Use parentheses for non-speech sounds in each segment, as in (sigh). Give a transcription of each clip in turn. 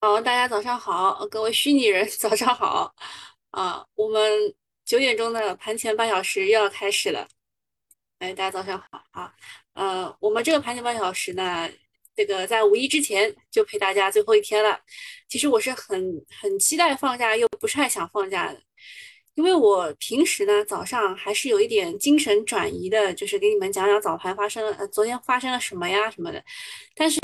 好，大家早上好，各位虚拟人 (laughs) 早上好啊！我们九点钟的盘前半小时又要开始了，哎，大家早上好啊！呃，我们这个盘前半小时呢，这个在五一之前就陪大家最后一天了。其实我是很很期待放假，又不太想放假的，因为我平时呢早上还是有一点精神转移的，就是给你们讲讲早盘发生了，呃，昨天发生了什么呀什么的，但是。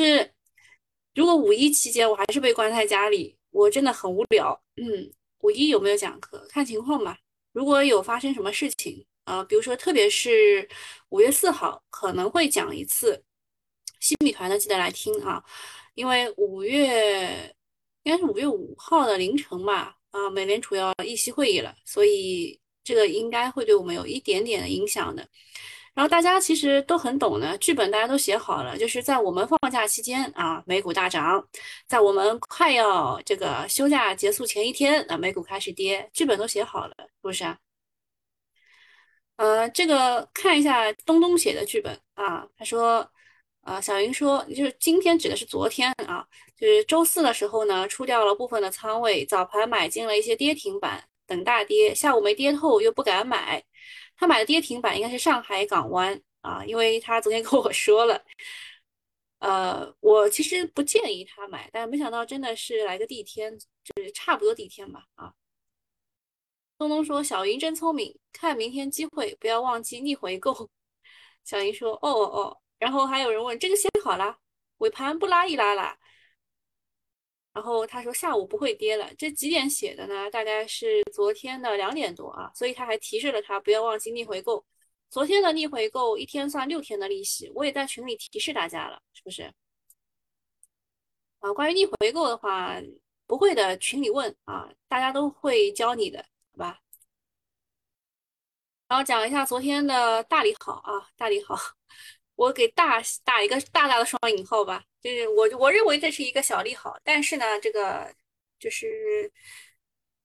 如果五一期间我还是被关在家里，我真的很无聊。嗯，五一有没有讲课？看情况吧。如果有发生什么事情啊，比如说特别是五月四号可能会讲一次新米团的，记得来听啊。因为五月应该是五月五号的凌晨吧，啊，美联储要议息会议了，所以这个应该会对我们有一点点的影响的。然后大家其实都很懂的，剧本大家都写好了，就是在我们放假期间啊，美股大涨；在我们快要这个休假结束前一天啊，美股开始跌，剧本都写好了，是不是啊？呃，这个看一下东东写的剧本啊，他说，啊，小云说，就是今天指的是昨天啊，就是周四的时候呢，出掉了部分的仓位，早盘买进了一些跌停板等大跌，下午没跌透又不敢买。他买的跌停板应该是上海港湾啊，因为他昨天跟我说了，呃，我其实不建议他买，但没想到真的是来个地天，就是差不多地天吧啊。东东说小云真聪明，看明天机会，不要忘记逆回购。小云说哦哦哦，然后还有人问这个写好了，尾盘不拉一拉啦。然后他说下午不会跌了，这几点写的呢？大概是昨天的两点多啊，所以他还提示了他不要忘记逆回购。昨天的逆回购一天算六天的利息，我也在群里提示大家了，是不是？啊，关于逆回购的话，不会的群里问啊，大家都会教你的，好吧？然后讲一下昨天的大利好啊，大利好，我给大打一个大大的双引号吧。就是我我认为这是一个小利好，但是呢，这个就是，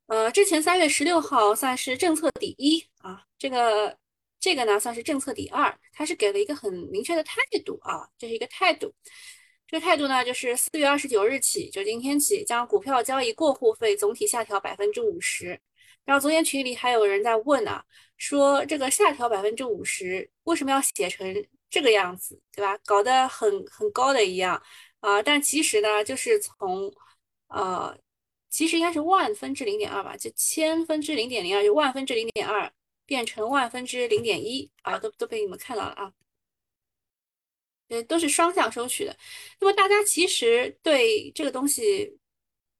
呃，之前三月十六号算是政策第一啊，这个这个呢算是政策第二，它是给了一个很明确的态度啊，这是一个态度，这个态度呢就是四月二十九日起，就今天起，将股票交易过户费总体下调百分之五十。然后昨天群里还有人在问啊，说这个下调百分之五十，为什么要写成？这个样子，对吧？搞得很很高的一样啊，但其实呢，就是从呃，其实应该是万分之零点二吧，就千分之零点零二，就万分之零点二变成万分之零点一啊，都都被你们看到了啊，呃，都是双向收取的。那么大家其实对这个东西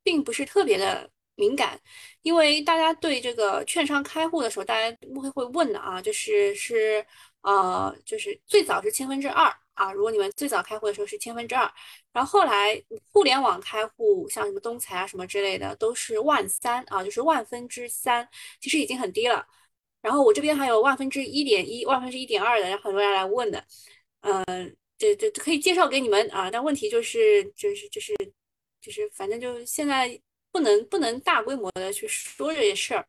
并不是特别的敏感，因为大家对这个券商开户的时候，大家会会问的啊，就是是。呃，就是最早是千分之二啊，如果你们最早开户的时候是千分之二，然后后来互联网开户，像什么东财啊什么之类的，都是万三啊，就是万分之三，其实已经很低了。然后我这边还有万分之一点一、万分之一点二的，然后很多人来问的，嗯，这这可以介绍给你们啊，但问题就是就是就是就是，反正就现在不能不能大规模的去说这些事儿。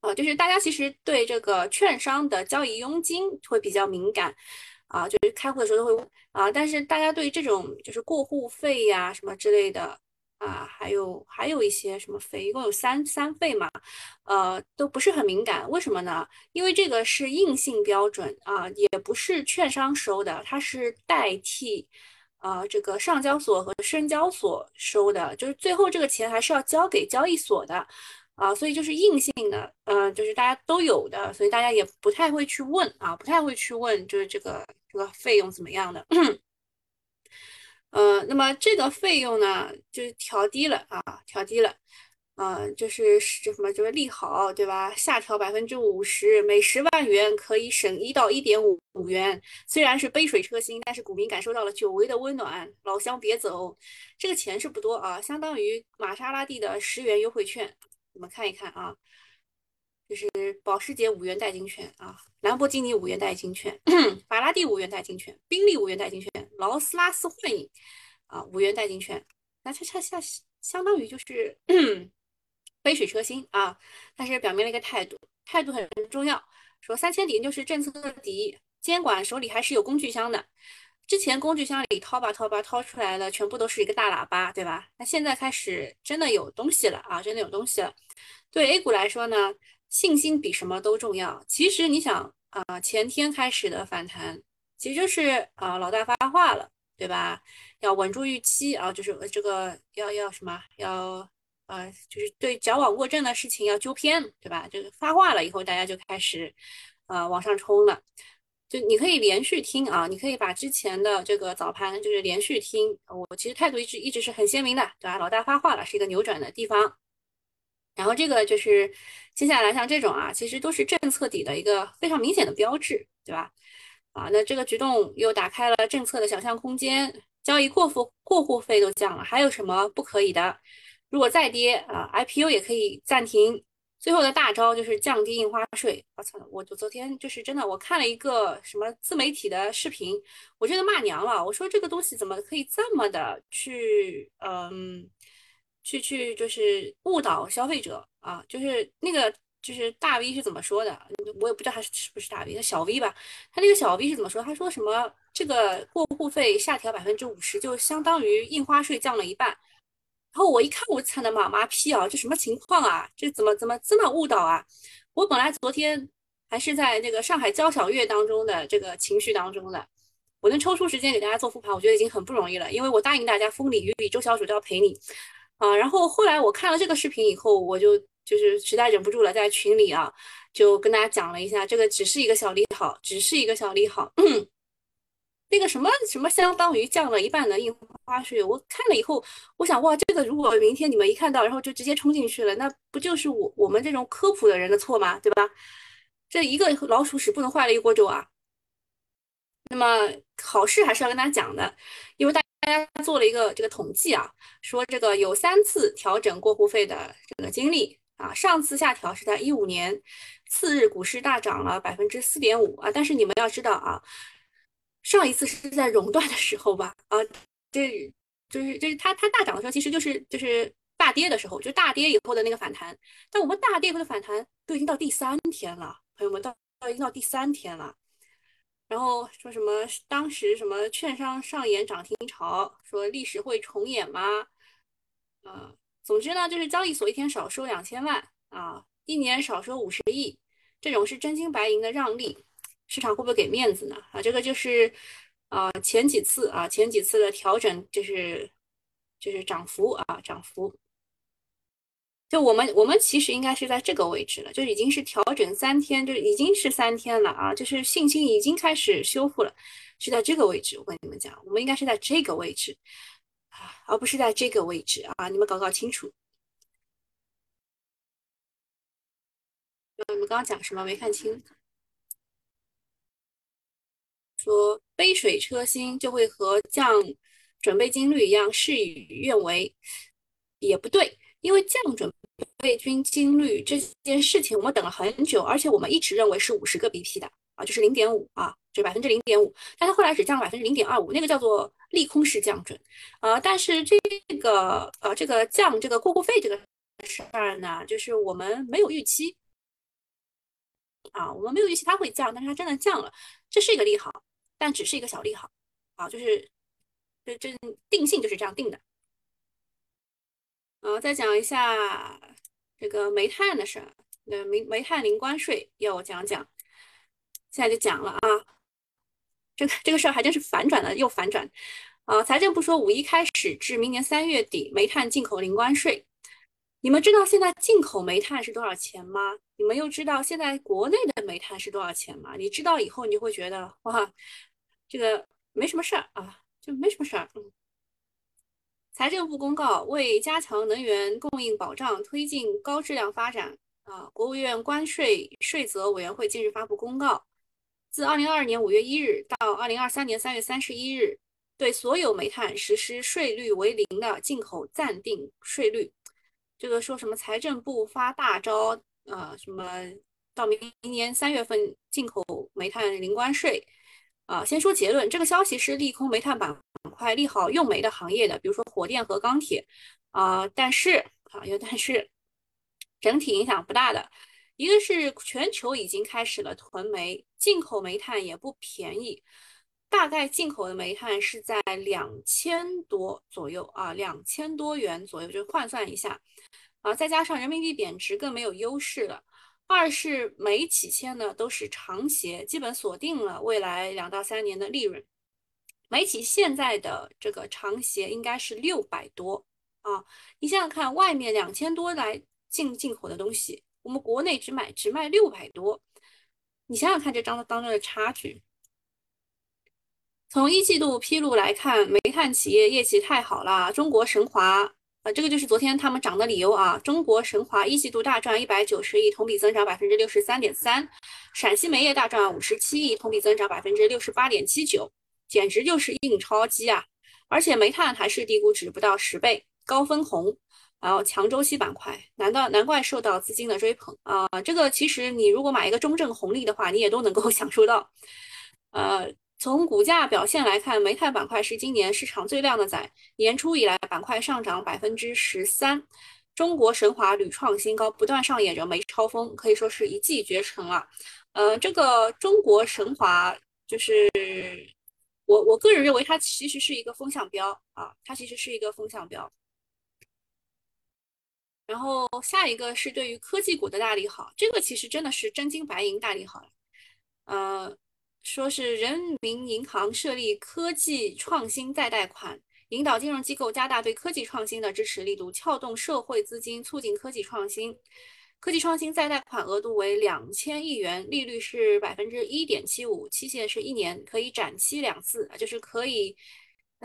啊，就是大家其实对这个券商的交易佣金会比较敏感，啊，就是开户的时候都会问啊，但是大家对这种就是过户费呀什么之类的啊，还有还有一些什么费，一共有三三费嘛，呃，都不是很敏感。为什么呢？因为这个是硬性标准啊，也不是券商收的，它是代替啊这个上交所和深交所收的，就是最后这个钱还是要交给交易所的。啊，所以就是硬性的，嗯，就是大家都有的，所以大家也不太会去问啊，不太会去问，就是这个这个费用怎么样的，呃，那么这个费用呢，就是调低了啊，调低了，嗯，就是这什么就是利好，对吧？下调百分之五十，每十万元可以省一到一点五五元，虽然是杯水车薪，但是股民感受到了久违的温暖，老乡别走，这个钱是不多啊，相当于玛莎拉蒂的十元优惠券。我们看一看啊，就是保时捷五元代金券啊，兰博基尼五元代金券，(coughs) 法拉第五元代金券，宾利五元代金券，劳斯拉斯幻影啊五元代金券，那这这相相当于就是 (coughs) 杯水车薪啊，但是表明了一个态度，态度很重要，说三千点就是政策底，监管手里还是有工具箱的。之前工具箱里掏吧掏吧掏出来的全部都是一个大喇叭，对吧？那现在开始真的有东西了啊，真的有东西了。对 A 股来说呢，信心比什么都重要。其实你想啊，前天开始的反弹，其实就是啊老大发话了，对吧？要稳住预期啊，就是这个要要什么要呃，就是对矫枉过正的事情要纠偏，对吧？这个发话了以后，大家就开始啊往上冲了。就你可以连续听啊，你可以把之前的这个早盘就是连续听。我其实态度一直一直是很鲜明的，对吧？老大发话了，是一个扭转的地方。然后这个就是接下来像这种啊，其实都是政策底的一个非常明显的标志，对吧？啊，那这个举动又打开了政策的想象空间，交易过户过户费都降了，还有什么不可以的？如果再跌啊，IPO 也可以暂停。最后的大招就是降低印花税。我操！我我昨天就是真的，我看了一个什么自媒体的视频，我真的骂娘了。我说这个东西怎么可以这么的去，嗯，去去就是误导消费者啊？就是那个就是大 V 是怎么说的？我也不知道他是是不是大 V，他小 V 吧？他那个小 V 是怎么说？他说什么这个过户费下调百分之五十，就相当于印花税降了一半。然后我一看，我惨的妈妈批啊，这什么情况啊？这怎么怎么这么误导啊？我本来昨天还是在那个上海交响乐当中的这个情绪当中的，我能抽出时间给大家做复盘，我觉得已经很不容易了。因为我答应大家，风里雨里周小主都要陪你啊。然后后来我看了这个视频以后，我就就是实在忍不住了，在群里啊就跟大家讲了一下，这个只是一个小利好，只是一个小利好。(clears throat) 那个什么什么相当于降了一半的印花税，我看了以后，我想哇，这个如果明天你们一看到，然后就直接冲进去了，那不就是我我们这种科普的人的错吗？对吧？这一个老鼠屎不能坏了一锅粥啊。那么好事还是要跟大家讲的，因为大大家做了一个这个统计啊，说这个有三次调整过户费的这个经历啊，上次下调是在一五年，次日股市大涨了百分之四点五啊，但是你们要知道啊。上一次是在熔断的时候吧？啊，这就是就是它它大涨的时候，其实就是就是大跌的时候，就大跌以后的那个反弹。但我们大跌后的反弹都已经到第三天了，朋友们，到到已经到第三天了。然后说什么当时什么券商上演涨停潮，说历史会重演吗？啊，总之呢，就是交易所一天少收两千万啊，一年少收五十亿，这种是真金白银的让利。市场会不会给面子呢？啊，这个就是啊，前几次啊，前几次的调整就是就是涨幅啊，涨幅。就我们我们其实应该是在这个位置了，就已经是调整三天，就已经是三天了啊，就是信心已经开始修复了，是在这个位置。我跟你们讲，我们应该是在这个位置啊，而不是在这个位置啊，你们搞搞清楚。你们刚刚讲什么？没看清。说杯水车薪就会和降准备金率一样事与愿违，也不对，因为降准备金金率这件事情我们等了很久，而且我们一直认为是五十个 BP 的啊，就是零点五啊，就百分之零点五，但它后来只降了百分之零点二五，那个叫做利空式降准啊。但是这个呃这个降这个过户费这个事儿呢，就是我们没有预期啊，我们没有预期它会降，但是它真的降了，这是一个利好。但只是一个小利好，啊，就是这这定性就是这样定的。呃，再讲一下这个煤炭的事儿，那煤煤炭零关税要我讲讲，现在就讲了啊。这个这个事儿还真是反转了又反转，啊，财政部说五一开始至明年三月底煤炭进口零关税。你们知道现在进口煤炭是多少钱吗？你们又知道现在国内的煤炭是多少钱吗？你知道以后你就会觉得哇。这个没什么事儿啊，就没什么事儿。嗯，财政部公告，为加强能源供应保障，推进高质量发展啊，国务院关税税则委员会近日发布公告，自二零二二年五月一日到二零二三年三月三十一日，对所有煤炭实施税率为零的进口暂定税率。这个说什么？财政部发大招啊，什么到明年三月份进口煤炭零关税。啊，先说结论，这个消息是利空煤炭板块，利好用煤的行业的，比如说火电和钢铁。啊，但是啊，有但是，整体影响不大的。一个是全球已经开始了囤煤，进口煤炭也不便宜。大概进口的煤炭是在两千多左右啊，两千多元左右，就换算一下啊，再加上人民币贬值，更没有优势了。二是煤企签呢都是长协，基本锁定了未来两到三年的利润。煤企现在的这个长协应该是六百多啊，你想想看，外面两千多来进进口的东西，我们国内只买只卖六百多，你想想看这张当中的差距。从一季度披露来看，煤炭企业业绩太好了。中国神华，呃，这个就是昨天他们涨的理由啊。中国神华一季度大赚一百九十亿，同比增长百分之六十三点三。陕西煤业大赚五十七亿，同比增长百分之六十八点七九，简直就是印钞机啊！而且煤炭还是低估值不到十倍，高分红，然后强周期板块，难道难怪受到资金的追捧啊？这个其实你如果买一个中证红利的话，你也都能够 (laughs) 享受到，呃。从股价表现来看，煤炭板块是今年市场最靓的仔。年初以来，板块上涨百分之十三。中国神华屡创新高，不断上演着煤超风，可以说是一骑绝尘了。呃，这个中国神华，就是我我个人认为它其实是一个风向标啊，它其实是一个风向标。然后下一个是对于科技股的大利好，这个其实真的是真金白银大利好了。呃。说是人民银行设立科技创新再贷款，引导金融机构加大对科技创新的支持力度，撬动社会资金，促进科技创新。科技创新再贷款额度为两千亿元，利率是百分之一点七五，期限是一年，可以展期两次，就是可以。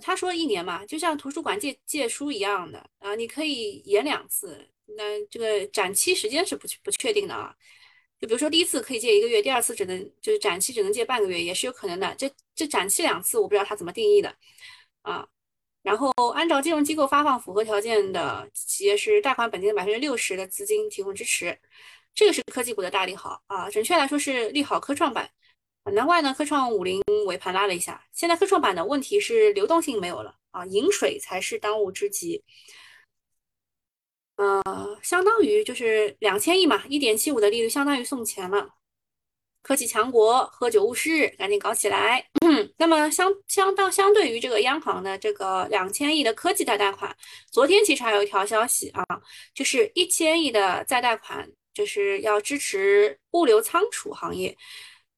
他说一年嘛，就像图书馆借借书一样的啊，你可以延两次，那这个展期时间是不不确定的啊。比如说，第一次可以借一个月，第二次只能就是展期只能借半个月，也是有可能的。这这展期两次，我不知道它怎么定义的啊。然后按照金融机构发放符合条件的企业是贷款本金的百分之六十的资金提供支持，这个是科技股的大利好啊。准确来说是利好科创板，难怪呢，科创五零尾盘拉了一下。现在科创板的问题是流动性没有了啊，饮水才是当务之急。呃，相当于就是两千亿嘛，一点七五的利率相当于送钱了。科技强国喝酒误事，赶紧搞起来。(clears throat) 那么相相当相对于这个央行的这个两千亿的科技再贷款，昨天其实还有一条消息啊，就是一千亿的再贷款，就是要支持物流仓储行业。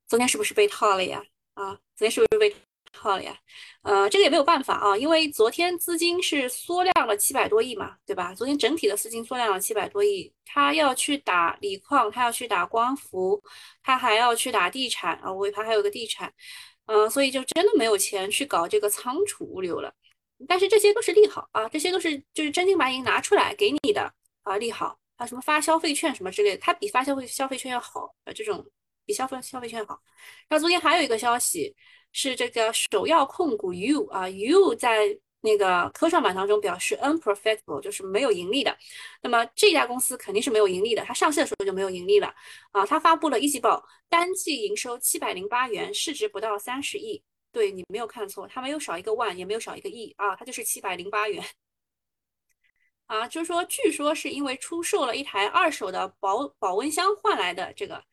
昨天是不是被套了呀？啊，昨天是不是被？好了呀，呃，这个也没有办法啊，因为昨天资金是缩量了七百多亿嘛，对吧？昨天整体的资金缩量了七百多亿，他要去打锂矿，他要去打光伏，他还要去打地产啊，尾盘还有个地产，嗯，所以就真的没有钱去搞这个仓储物流了。但是这些都是利好啊，这些都是就是真金白银拿出来给你的啊，利好啊，什么发消费券什么之类的，它比发消费消费券要好啊，这种比消费消费券好。然后昨天还有一个消息。是这个首要控股 U 啊，U 在那个科创板当中表示 unprofitable，就是没有盈利的。那么这家公司肯定是没有盈利的，它上市的时候就没有盈利了啊。它发布了一季报，单季营收七百零八元，市值不到三十亿。对你没有看错，它没有少一个万，也没有少一个亿啊，它就是七百零八元啊。就是说，据说是因为出售了一台二手的保保温箱换来的这个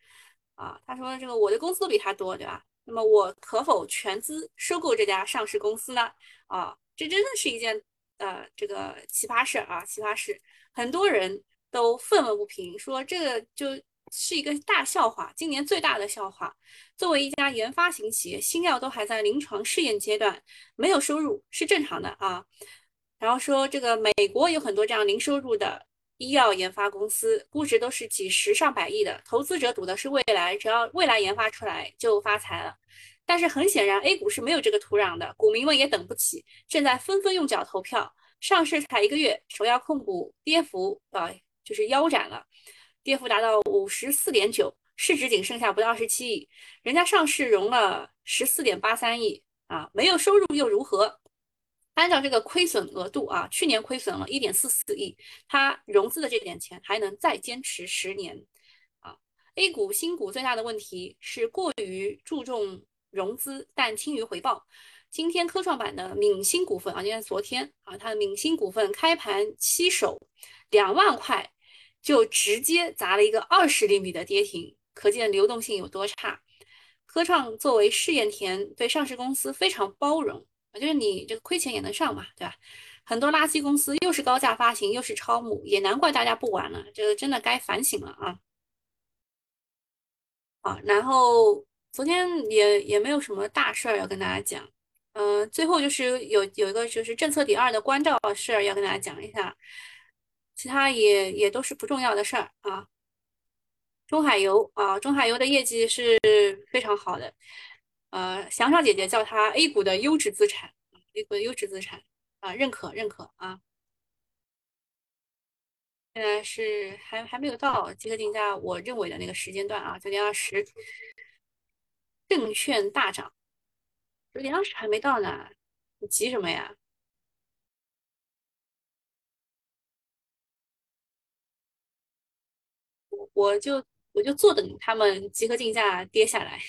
啊。他说这个我的工资都比他多，对吧？那么我可否全资收购这家上市公司呢？啊，这真的是一件呃这个奇葩事啊，奇葩事，很多人都愤愤不平，说这个就是一个大笑话，今年最大的笑话。作为一家研发型企业，新药都还在临床试验阶段，没有收入是正常的啊。然后说这个美国有很多这样零收入的。医药研发公司估值都是几十上百亿的，投资者赌的是未来，只要未来研发出来就发财了。但是很显然，A 股是没有这个土壤的，股民们也等不起，正在纷纷用脚投票。上市才一个月，首要控股跌幅啊，就是腰斩了，跌幅达到五十四点九，市值仅剩下不到二十七亿，人家上市融了十四点八三亿啊，没有收入又如何？按照这个亏损额度啊，去年亏损了一点四四亿，它融资的这点钱还能再坚持十年啊。A 股新股最大的问题是过于注重融资，但轻于回报。今天科创板的闽星股份啊，今天昨天啊，它的闽星股份开盘七手两万块，就直接砸了一个二十厘米的跌停，可见流动性有多差。科创作为试验田，对上市公司非常包容，就是你这个亏钱也能上嘛，对吧？很多垃圾公司又是高价发行，又是超募，也难怪大家不玩了，这个真的该反省了啊！啊，然后昨天也也没有什么大事儿要跟大家讲，嗯，最后就是有有一个就是政策第二的关照事儿要跟大家讲一下，其他也也都是不重要的事儿啊。中海油啊，中海油的业绩是非常好的，呃，祥少姐姐叫它 A 股的优质资产，A 股的优质资产啊，认可认可啊。现在是还还没有到集合竞价我认为的那个时间段啊，九点二十，证券大涨，九点二十还没到呢，你急什么呀？我我就我就坐等他们集合竞价跌下来。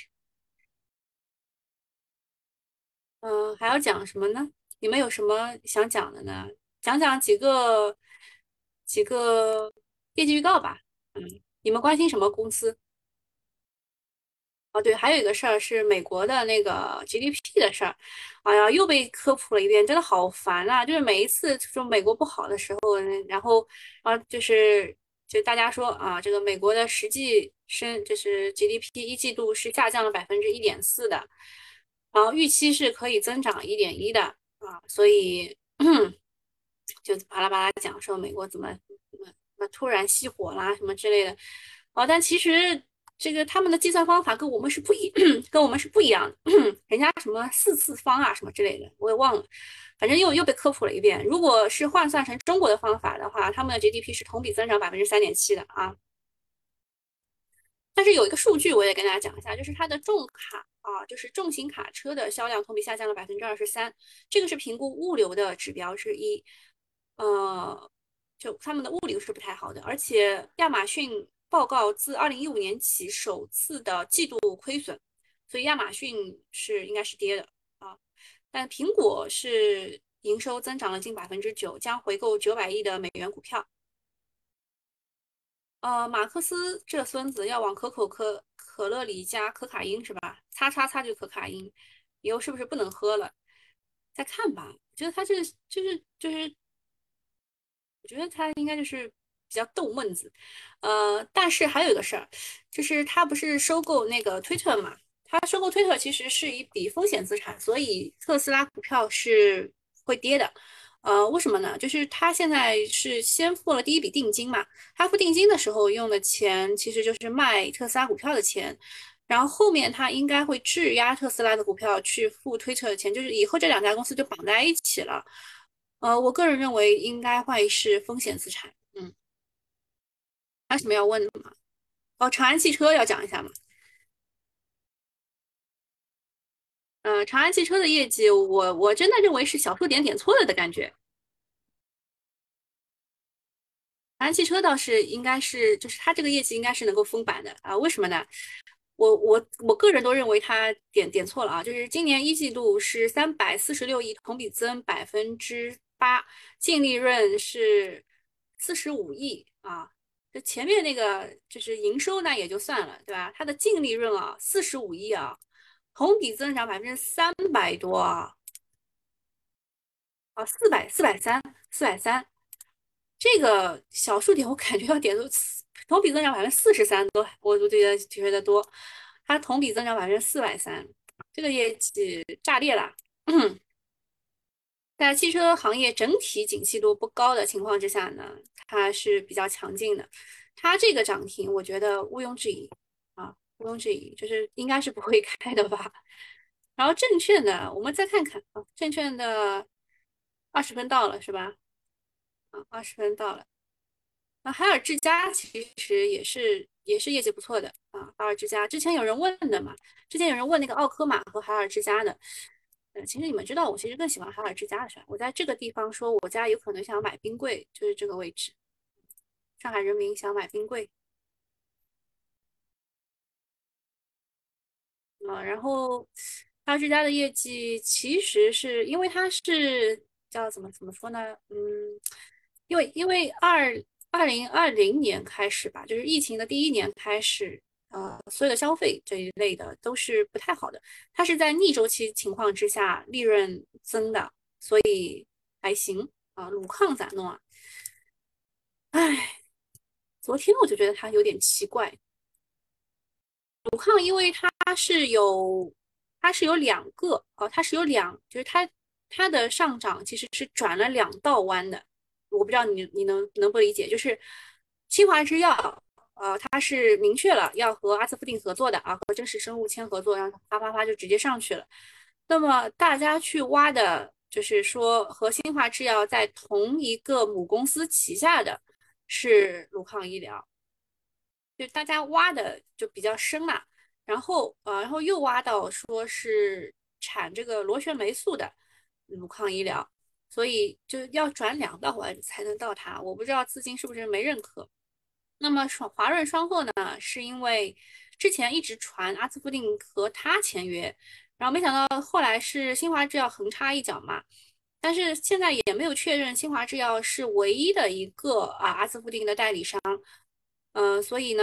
嗯，还要讲什么呢？你们有什么想讲的呢？讲讲几个几个业绩预告吧。嗯，你们关心什么公司？哦，对，还有一个事儿是美国的那个 GDP 的事儿。哎呀，又被科普了一遍，真的好烦啊！就是每一次说美国不好的时候，然后啊，就是就大家说啊，这个美国的实际升就是 GDP 一季度是下降了百分之一点四的，然后预期是可以增长一点一的啊，所以 (clears throat) 就巴拉巴拉讲说美国怎么怎么怎么突然熄火啦什么之类的。哦，但其实。这个他们的计算方法跟我们是不一，(clears throat) 跟我们是不一样的。(clears throat) 人家什么四次方啊，什么之类的，我也忘了。反正又又被科普了一遍。如果是换算成中国的方法的话，他们的 GDP 是同比增长百分之三点七的啊。但是有一个数据我也跟大家讲一下，就是它的重卡啊，就是重型卡车的销量同比下降了百分之二十三，这个是评估物流的指标之一。呃，就他们的物流是不太好的，而且亚马逊。报告自二零一五年起首次的季度亏损，所以亚马逊是应该是跌的啊。但苹果是营收增长了近百分之九，将回购九百亿的美元股票。呃，马克思这孙子要往可口可可乐里加可卡因是吧？擦擦擦就可卡因，以后是不是不能喝了？再看吧。我觉得他这个就是就是，我觉得他应该就是。比较逗闷子，呃，但是还有一个事儿，就是他不是收购那个推特嘛？他收购推特其实是一笔风险资产，所以特斯拉股票是会跌的。呃，为什么呢？就是他现在是先付了第一笔定金嘛，他付定金的时候用的钱其实就是卖特斯拉股票的钱，然后后面他应该会质押特斯拉的股票去付推特的钱，就是以后这两家公司就绑在一起了。呃，我个人认为应该会是风险资产。嗯还有什么要问的吗？哦，长安汽车要讲一下吗？嗯，长安汽车的业绩，我我真的认为是小数点点错了的感觉。长安汽车倒是应该是，就是它这个业绩应该是能够封板的啊？为什么呢？我我我个人都认为它点点错了啊！就是今年一季度是三百四十六亿，同比增百分之八，净利润是四十五亿啊。这前面那个就是营收那也就算了，对吧？它的净利润啊，四十五亿啊，同比增长百分之三百多啊，啊，四百四百三四百三，这个小数点我感觉要点都同比增长百分之四十三多，我都觉得觉得多，它同比增长百分之四百三，这个业绩炸裂了。(clears throat) 在汽车行业整体景气度不高的情况之下呢，它是比较强劲的。它这个涨停，我觉得毋庸置疑，毋庸置疑，就是应该是不会 (laughs) 开的吧。然后证券的，我们再看看啊，证券的二十分到了是吧？啊，二十分到了。那海尔之家其实也是也是业绩不错的啊，海尔之家之前有人问的嘛，之前有人问那个奥科玛和海尔之家的。其实你们知道，我其实更喜欢海尔之家的是吧？我在这个地方说，我家有可能想买冰柜，就是这个位置。上海人民想买冰柜。啊，然后大世家的业绩其实是因为它是叫怎么怎么说呢？嗯，因为因为二二零二零年开始吧，就是疫情的第一年开始，呃，所有的消费这一类的都是不太好的。它是在逆周期情况之下利润增的，所以还行啊。鲁抗咋弄啊？哎，昨天我就觉得它有点奇怪。鲁抗因为它它是有，它是有两个哦，它是有两，就是它它的上涨其实是转了两道弯的。我不知道你你能能不理解，就是新华制药。呃，它是明确了要和阿斯夫定合作的啊，和真实生物签合作，然后啪啪啪就直接上去了。那么大家去挖的，就是说和新华制药在同一个母公司旗下的是鲁抗医疗，就大家挖的就比较深嘛。然后呃，然后又挖到说是产这个螺旋霉素的鲁抗医疗，所以就要转两道弯才能到它。我不知道资金是不是没认可。那么双华润双鹤呢，是因为之前一直传阿斯夫定和他签约，然后没想到后来是新华制药横插一脚嘛，但是现在也没有确认新华制药是唯一的一个啊阿斯夫定的代理商，嗯，所以呢，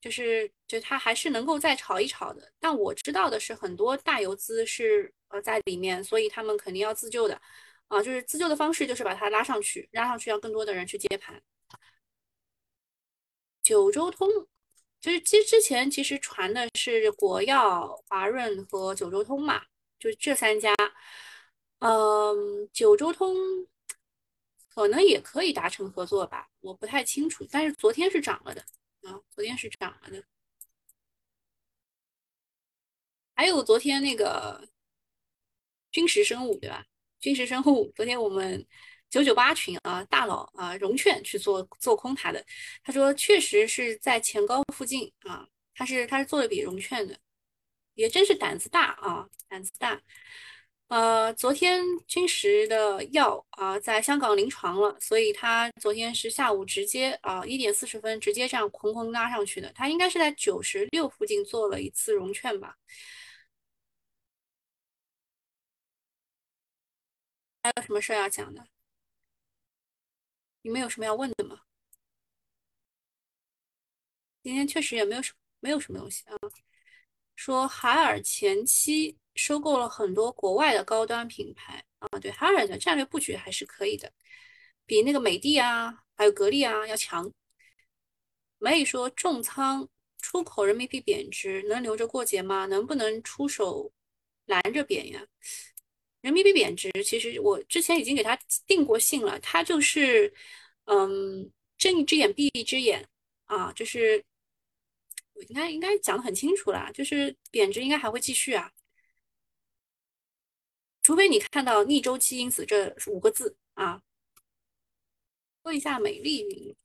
就是就他还是能够再炒一炒的。但我知道的是很多大游资是呃在里面，所以他们肯定要自救的，啊，就是自救的方式就是把它拉上去，拉上去让更多的人去接盘。九州通就是之之前其实传的是国药、华润和九州通嘛，就这三家。嗯，九州通可能也可以达成合作吧，我不太清楚。但是昨天是涨了的啊，昨天是涨了的。还有昨天那个军事生物对吧？军事生物昨天我们。九九八群啊，大佬啊，融券去做做空它的，他说确实是在前高附近啊，他是他是做的比融券的，也真是胆子大啊，胆子大。呃，昨天君实的药啊在香港临床了，所以他昨天是下午直接啊一点四十分直接这样哐哐拉上去的，他应该是在九十六附近做了一次融券吧。还有什么事要讲的？你们有什么要问的吗？今天确实也没有什没有什么东西啊。说海尔前期收购了很多国外的高端品牌啊，对海尔的战略布局还是可以的，比那个美的啊，还有格力啊要强。没说重仓出口人民币贬值能留着过节吗？能不能出手拦着贬呀？人民币贬值，其实我之前已经给他定过性了，他就是，嗯，睁一只眼闭一只眼啊，就是我应该应该讲的很清楚了，就是贬值应该还会继续啊，除非你看到逆周期因子这五个字啊。问一下美丽云，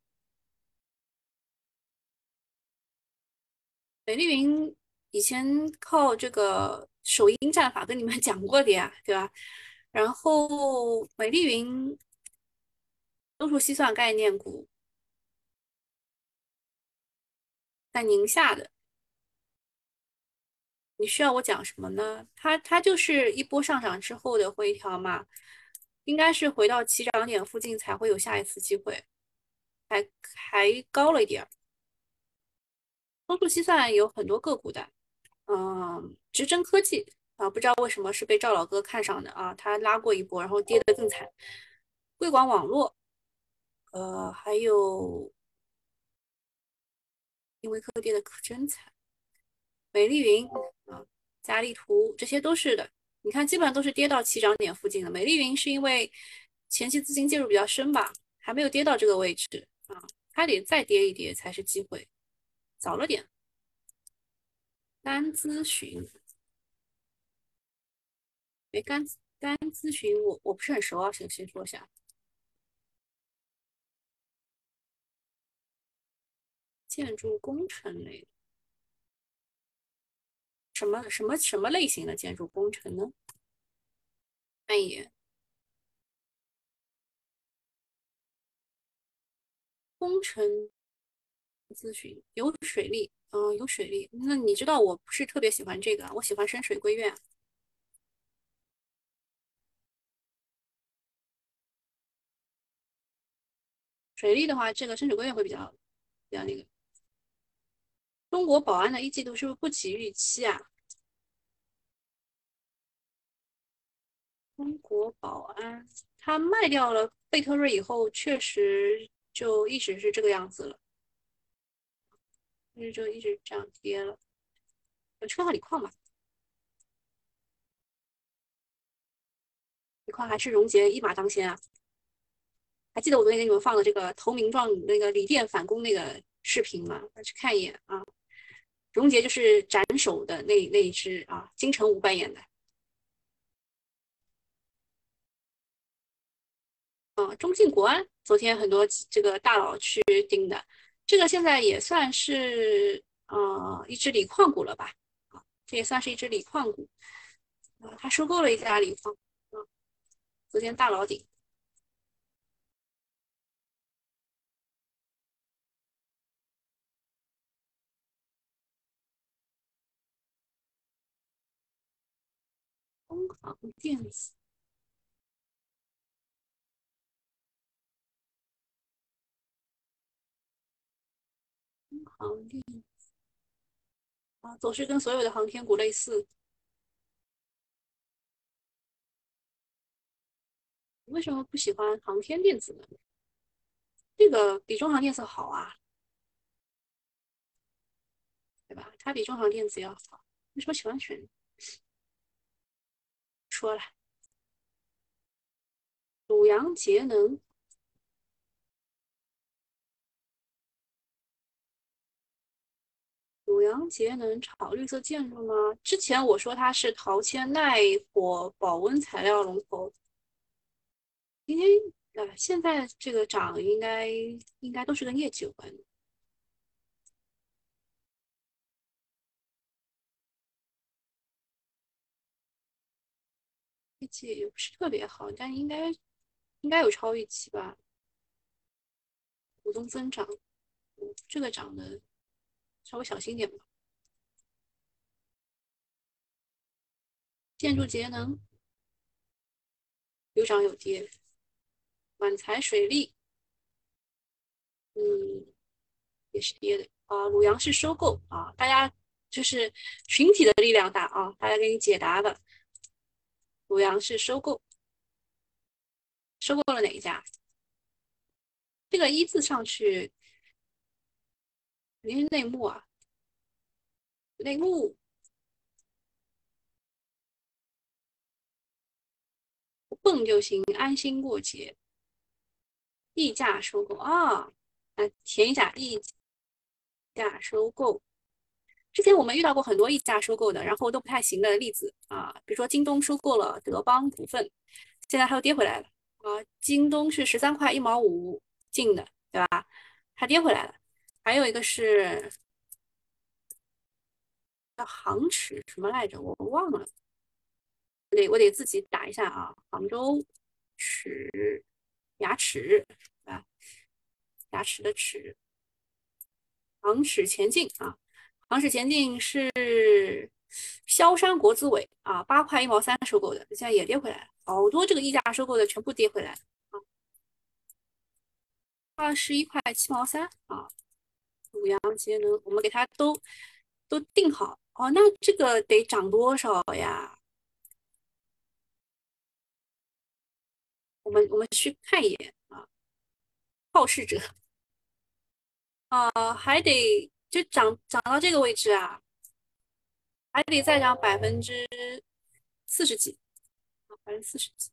美丽云以前靠这个。首因战法跟你们 (laughs) 讲过的呀，对吧？然后美丽云多数西算概念股在宁夏的，你需要我讲什么呢？它它就是一波上涨之后的回调嘛，应该是回到起涨点附近才会有下一次机会，还还高了一点儿。多数计算有很多个股的。嗯，直臻科技啊，不知道为什么是被赵老哥看上的啊，他拉过一波，然后跌得更惨。贵广网络，呃，还有因为科跌的可真惨。美丽云啊，佳丽图这些都是的，你看基本上都是跌到起涨点附近的。美丽云是因为前期资金介入比较深吧，还没有跌到这个位置啊，它得再跌一跌才是机会，早了点。单咨询，哎，单单咨询，我我不是很熟啊，先先说一下，建筑工程类，什么什么什么类型的建筑工程呢？翻译，工程咨询有水利。嗯，有水利。那你知道我不是特别喜欢这个，我喜欢深水归院。水利的话，这个深水归院会比较比较那个。中国宝安的一季度是不是不及预期啊？中国宝安，它卖掉了贝特瑞以后，确实就一直是这个样子了，其实就一直这样跌了。我去看看锂矿吧，锂矿还是荣捷一马当先啊！还记得我昨天给你们放的这个投名状那个锂电反攻那个视频吗？去看一眼啊！荣杰就是斩首的那那一只啊，金城武扮演的。嗯，中信国安昨天很多这个大佬去盯的，这个现在也算是呃一只锂矿股了吧？啊，这也算是一只锂矿股。啊，他收购了一家锂矿。啊，昨天大佬顶。中航电子。中航电子啊，总是跟所有的航天股类似。为什么不喜欢航天电子呢？这个比中航电子好啊，对吧？它比中航电子要好，为什么喜欢选？说了，鲁阳节能。鲁阳节能炒绿色建筑吗？之前我说它是陶铅耐火保温材料龙头，今天呃，现在这个涨应该应该都是跟业绩有关的，绩也不是特别好，但应该应该有超预期吧？股东增长，这个涨的。稍微小心点吧。建筑节能有涨有跌，满材水利，嗯，也是跌的啊。鲁阳是收购啊，大家就是群体的力量大啊，大家给你解答的。鲁阳是收购，收购了哪一家？这个一字上去。肯定是内幕啊，内幕蹦就行，安心过节。溢价收购啊，来填一下溢价收购。之前我们遇到过很多溢价收购的，然后都不太行的例子啊，比如说京东收购了德邦股份，现在它又跌回来了啊。京东是十三块一毛五进的，对吧？它跌回来了。还有一个是叫杭齿什么来着？我忘了，我得我得自己打一下啊。杭州齿牙齿啊，牙齿的齿，杭齿前进啊，杭齿前进是萧山国资委啊，八块一毛三收购的，现在也跌回来了，好多这个溢价收购的全部跌回来了啊，二十一块七毛三啊。五阳节能，我们给它都都定好哦。那这个得涨多少呀？我们我们去看一眼啊。好事者啊，还得就涨涨到这个位置啊，还得再涨百分之四十几啊，百分之四十几。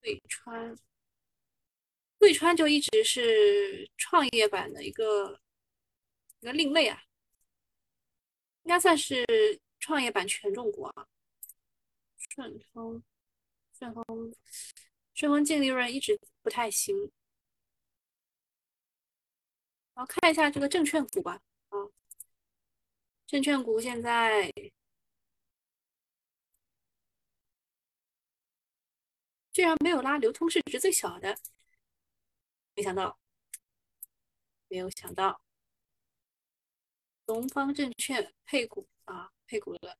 对川。贵川就一直是创业板的一个一个另类啊，应该算是创业板权重股啊。顺丰，顺丰，顺丰净利润一直不太行。然后看一下这个证券股吧，啊，证券股现在居然没有拉流通市值最小的。没想到，没有想到，东方证券配股啊，配股了。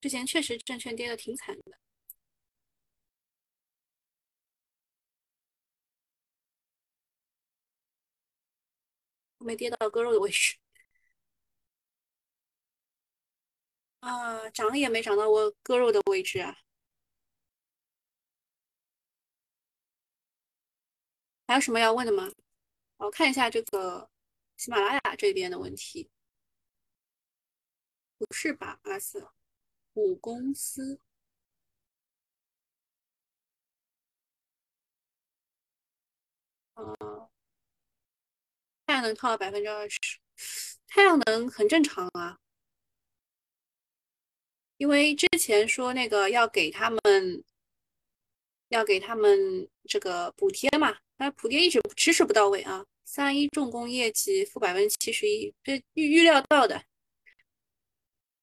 之前确实证券跌的挺惨的。没跌到割肉的位置。啊，涨也没涨到我割肉的位置啊。还有什么要问的吗？我看一下这个喜马拉雅这边的问题。不是吧，阿四？母公司？呃，太阳能套了百分之二十，太阳能很正常啊。因为之前说那个要给他们，要给他们这个补贴嘛，那补贴一直迟迟不到位啊。三一重工业绩负百分之七十一，这预预料到的。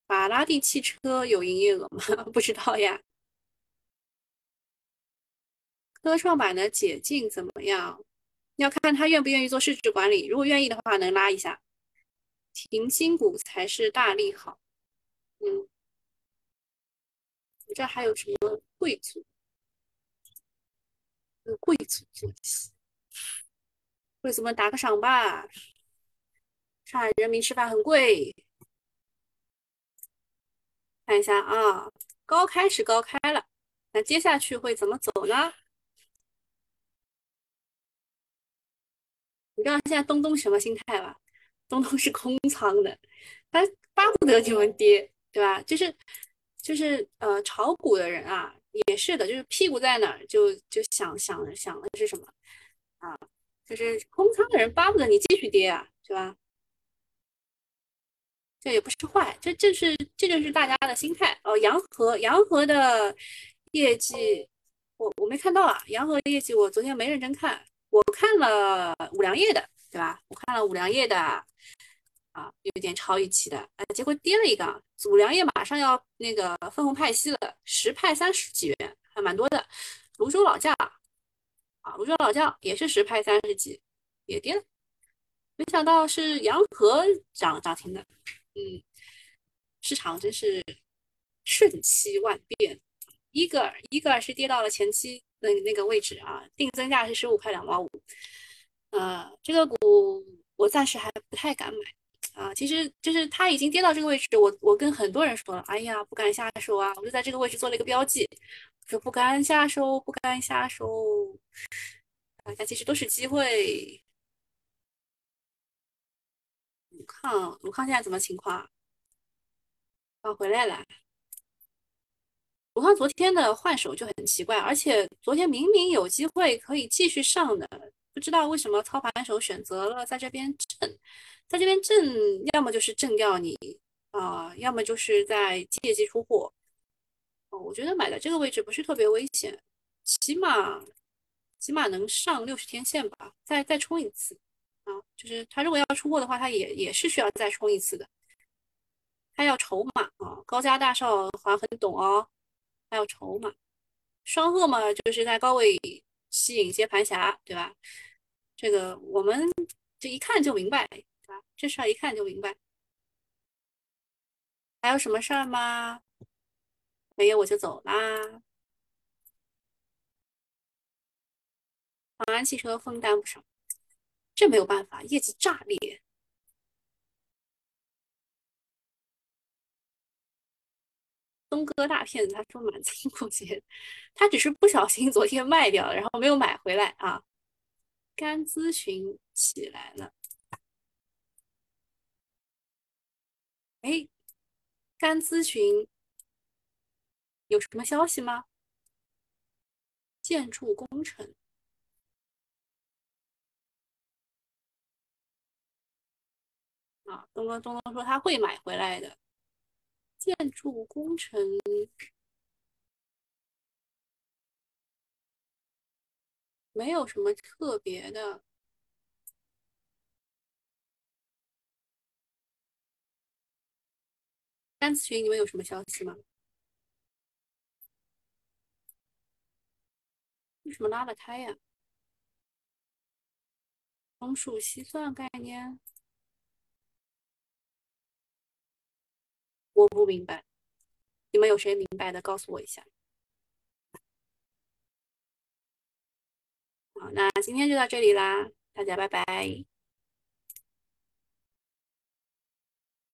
法拉第汽车有营业额吗？(laughs) 不知道呀。科创板的解禁怎么样？要看他愿不愿意做市值管理。如果愿意的话，能拉一下。停薪股才是大利好。嗯。我这还有什么贵族？贵族坐骑，贵族们打个赏吧！上海人民吃饭很贵。看一下啊，高开是高开了，那接下去会怎么走呢？你知道现在东东什么心态吧？东东是空仓的，他巴不得你们跌，对吧？就是。就是呃，炒股的人啊，也是的，就是屁股在哪儿，就就想想想的是什么啊？就是空仓的人巴不得你继续跌啊，是吧？这也不是坏，这这是这就是大家的心态哦。洋河洋河的业绩，我我没看到啊。洋河业绩我昨天没认真看，我看了五粮液的，对吧？我看了五粮液的。啊，有点超预期的，啊，结果跌了一个，五粮液马上要那个分红派息了，十派三十几元，还蛮多的。泸州老窖，啊，泸州老窖也是十派三十几，也跌了。没想到是洋河涨涨停的，嗯，市场真是瞬息万变。伊戈尔，伊戈尔是跌到了前期那那个位置啊，定增价是十五块两毛五。呃，这个股我暂时还不太敢买。啊，其实就是它已经跌到这个位置，我我跟很多人说了，哎呀，不敢下手啊，我就在这个位置做了一个标记，说不敢下手，不敢下手，大家其实都是机会。鲁康，鲁康现在怎么情况？啊，回来了。鲁康昨天的换手就很奇怪，而且昨天明明有机会可以继续上的，不知道为什么操盘手选择了在这边震。在这边震，要么就是震掉你啊，要么就是在借机出货。哦，我觉得买在这个位置不是特别危险，起码起码能上六十天线吧，再再冲一次啊。就是他如果要出货的话，他也也是需要再冲一次的。他要筹码啊，高家大少好像很懂哦，还要筹码。双鹤嘛，就是在高位吸引接盘侠，对吧？这个我们这一看就明白。对吧这事儿一看就明白。还有什么事儿吗？没有我就走啦。长安汽车封单不少，这没有办法，业绩炸裂。东哥大骗子，他说满仓过节，他只是不小心昨天卖掉了，然后没有买回来啊。干咨询起来了。哎，干咨询有什么消息吗？建筑工程啊，东哥东东说他会买回来的。建筑工程没有什么特别的。单词群，你们有什么消息吗？为什么拉得开呀？松树西算概念？我不明白，你们有谁明白的，告诉我一下。好，那今天就到这里啦，大家拜拜。